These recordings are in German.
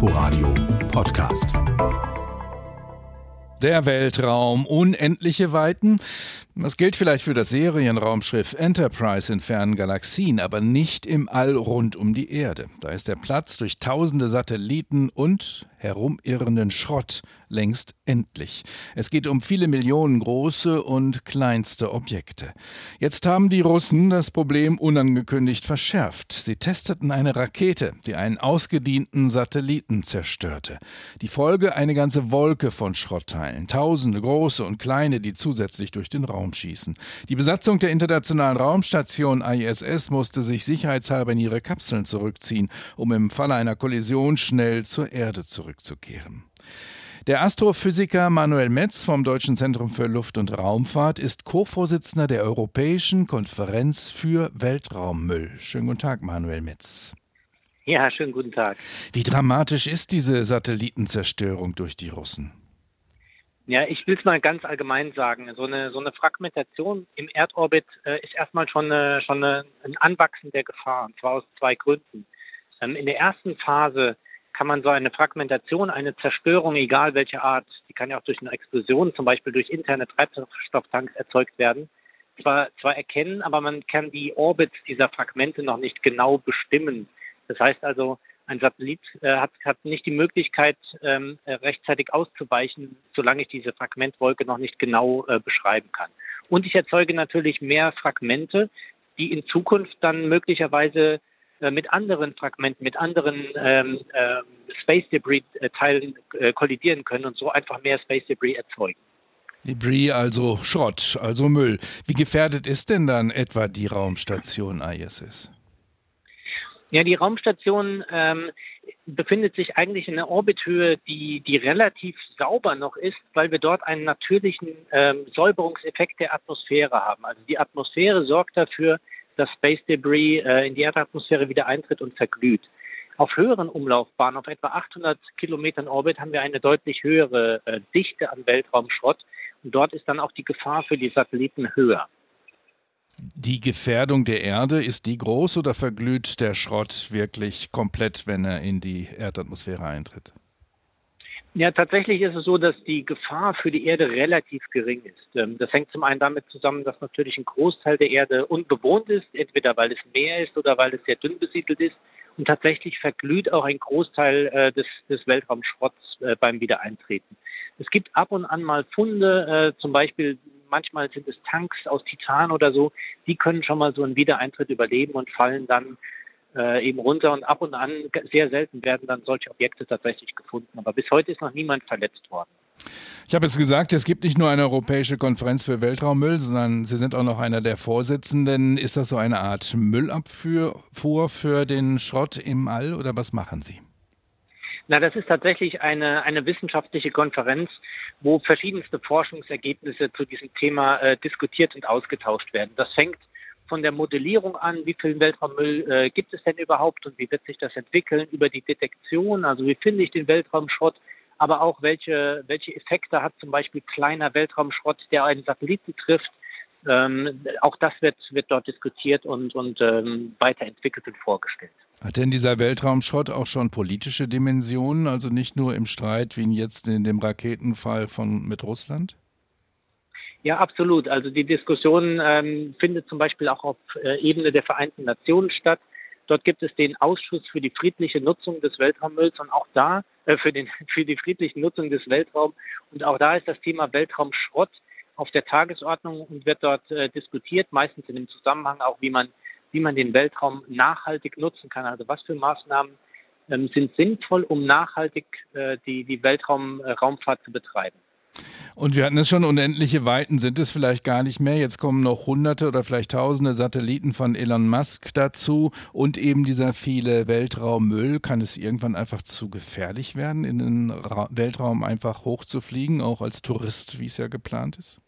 Inforadio Podcast. Der Weltraum, unendliche Weiten. Das gilt vielleicht für das Serienraumschiff Enterprise in fernen Galaxien, aber nicht im All rund um die Erde. Da ist der Platz durch tausende Satelliten und herumirrenden Schrott längst endlich. Es geht um viele Millionen große und kleinste Objekte. Jetzt haben die Russen das Problem unangekündigt verschärft. Sie testeten eine Rakete, die einen ausgedienten Satelliten zerstörte. Die Folge eine ganze Wolke von Schrottteilen, tausende große und kleine, die zusätzlich durch den Raum schießen. Die Besatzung der internationalen Raumstation ISS musste sich sicherheitshalber in ihre Kapseln zurückziehen, um im Falle einer Kollision schnell zur Erde zurückzukehren. Der Astrophysiker Manuel Metz vom Deutschen Zentrum für Luft- und Raumfahrt ist Co-Vorsitzender der Europäischen Konferenz für Weltraummüll. Schönen guten Tag, Manuel Metz. Ja, schönen guten Tag. Wie dramatisch ist diese Satellitenzerstörung durch die Russen? Ja, ich will es mal ganz allgemein sagen. So eine, so eine Fragmentation im Erdorbit äh, ist erstmal schon, eine, schon eine, ein Anwachsen der Gefahr, und zwar aus zwei Gründen. Ähm, in der ersten Phase kann man so eine Fragmentation, eine Zerstörung, egal welche Art, die kann ja auch durch eine Explosion, zum Beispiel durch interne Treibstofftanks erzeugt werden, zwar, zwar erkennen, aber man kann die Orbits dieser Fragmente noch nicht genau bestimmen. Das heißt also, ein Satellit äh, hat, hat nicht die Möglichkeit, ähm, äh, rechtzeitig auszuweichen, solange ich diese Fragmentwolke noch nicht genau äh, beschreiben kann. Und ich erzeuge natürlich mehr Fragmente, die in Zukunft dann möglicherweise mit anderen Fragmenten, mit anderen ähm, äh, Space Debris Teilen äh, kollidieren können und so einfach mehr Space Debris erzeugen. Debris, also Schrott, also Müll. Wie gefährdet ist denn dann etwa die Raumstation ISS? Ja, die Raumstation ähm, befindet sich eigentlich in einer Orbithöhe, die, die relativ sauber noch ist, weil wir dort einen natürlichen ähm, Säuberungseffekt der Atmosphäre haben. Also die Atmosphäre sorgt dafür, dass Space Debris äh, in die Erdatmosphäre wieder eintritt und verglüht. Auf höheren Umlaufbahnen, auf etwa 800 Kilometern Orbit, haben wir eine deutlich höhere äh, Dichte an Weltraumschrott. Und dort ist dann auch die Gefahr für die Satelliten höher. Die Gefährdung der Erde, ist die groß oder verglüht der Schrott wirklich komplett, wenn er in die Erdatmosphäre eintritt? Ja, tatsächlich ist es so, dass die Gefahr für die Erde relativ gering ist. Ähm, das hängt zum einen damit zusammen, dass natürlich ein Großteil der Erde unbewohnt ist, entweder weil es Meer ist oder weil es sehr dünn besiedelt ist. Und tatsächlich verglüht auch ein Großteil äh, des, des Weltraumschrotts äh, beim Wiedereintreten. Es gibt ab und an mal Funde, äh, zum Beispiel manchmal sind es Tanks aus Titan oder so, die können schon mal so einen Wiedereintritt überleben und fallen dann äh, eben runter und ab und an, sehr selten werden dann solche Objekte tatsächlich gefunden. Aber bis heute ist noch niemand verletzt worden. Ich habe es gesagt, es gibt nicht nur eine europäische Konferenz für Weltraummüll, sondern Sie sind auch noch einer der Vorsitzenden. Ist das so eine Art Müllabfuhr für den Schrott im All oder was machen Sie? Na, das ist tatsächlich eine, eine wissenschaftliche Konferenz, wo verschiedenste Forschungsergebnisse zu diesem Thema äh, diskutiert und ausgetauscht werden. Das fängt von der Modellierung an, wie viel Weltraummüll äh, gibt es denn überhaupt und wie wird sich das entwickeln, über die Detektion, also wie finde ich den Weltraumschrott, aber auch welche, welche Effekte hat zum Beispiel kleiner Weltraumschrott, der einen Satelliten trifft. Ähm, auch das wird, wird dort diskutiert und, und ähm, weiterentwickelt und vorgestellt. Hat denn dieser Weltraumschrott auch schon politische Dimensionen, also nicht nur im Streit wie jetzt in dem Raketenfall von mit Russland? Ja, absolut. Also die Diskussion ähm, findet zum Beispiel auch auf äh, Ebene der Vereinten Nationen statt. Dort gibt es den Ausschuss für die friedliche Nutzung des Weltraummülls und auch da äh, für, den, für die friedliche Nutzung des Weltraums. Und auch da ist das Thema Weltraumschrott auf der Tagesordnung und wird dort äh, diskutiert, meistens in dem Zusammenhang auch, wie man, wie man den Weltraum nachhaltig nutzen kann. Also was für Maßnahmen ähm, sind sinnvoll, um nachhaltig äh, die, die Weltraumraumfahrt zu betreiben. Und wir hatten es schon, unendliche Weiten sind es vielleicht gar nicht mehr. Jetzt kommen noch hunderte oder vielleicht tausende Satelliten von Elon Musk dazu und eben dieser viele Weltraummüll. Kann es irgendwann einfach zu gefährlich werden, in den Ra Weltraum einfach hochzufliegen, auch als Tourist, wie es ja geplant ist?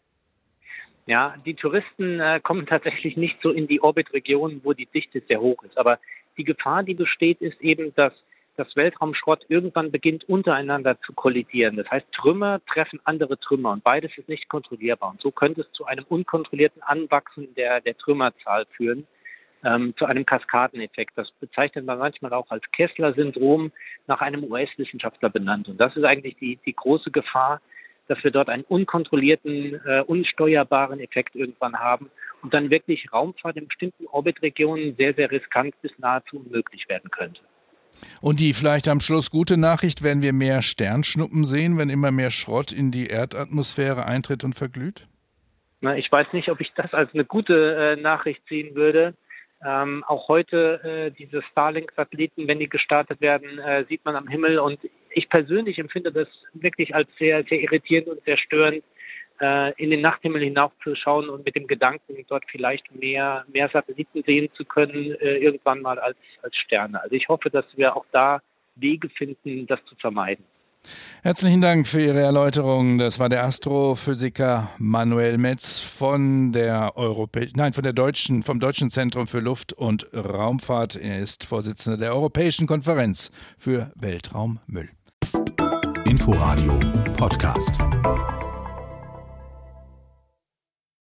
Ja, die Touristen äh, kommen tatsächlich nicht so in die Orbitregionen, wo die Dichte sehr hoch ist. Aber die Gefahr, die besteht, ist eben, dass dass Weltraumschrott irgendwann beginnt untereinander zu kollidieren. Das heißt, Trümmer treffen andere Trümmer und beides ist nicht kontrollierbar. Und so könnte es zu einem unkontrollierten Anwachsen der, der Trümmerzahl führen. ähm, zu einem Kaskadeneffekt. Das bezeichnet man manchmal auch als Kessler-Syndrom nach einem US-Wissenschaftler benannt. Und das ist eigentlich die, die große Gefahr, dass wir dort einen unkontrollierten, äh, unsteuerbaren Effekt irgendwann haben und dann wirklich Raumfahrt in bestimmten Orbitregionen sehr, sehr riskant bis nahezu unmöglich werden könnte. Und die vielleicht am Schluss gute Nachricht, werden wir mehr Sternschnuppen sehen, wenn immer mehr Schrott in die Erdatmosphäre eintritt und verglüht? Na, ich weiß nicht, ob ich das als eine gute äh, Nachricht sehen würde. Ähm, auch heute äh, diese Starlink-Satelliten, wenn die gestartet werden, äh, sieht man am Himmel. Und ich persönlich empfinde das wirklich als sehr, sehr irritierend und sehr störend, äh, in den Nachthimmel hinaufzuschauen und mit dem Gedanken, dort vielleicht mehr, mehr Satelliten sehen zu können, äh, irgendwann mal als, als Sterne. Also ich hoffe, dass wir auch da Wege finden, das zu vermeiden. Herzlichen Dank für Ihre Erläuterung. Das war der Astrophysiker Manuel Metz von der Europä nein, von der deutschen, vom Deutschen Zentrum für Luft- und Raumfahrt. Er ist Vorsitzender der Europäischen Konferenz für Weltraummüll. Inforadio Podcast.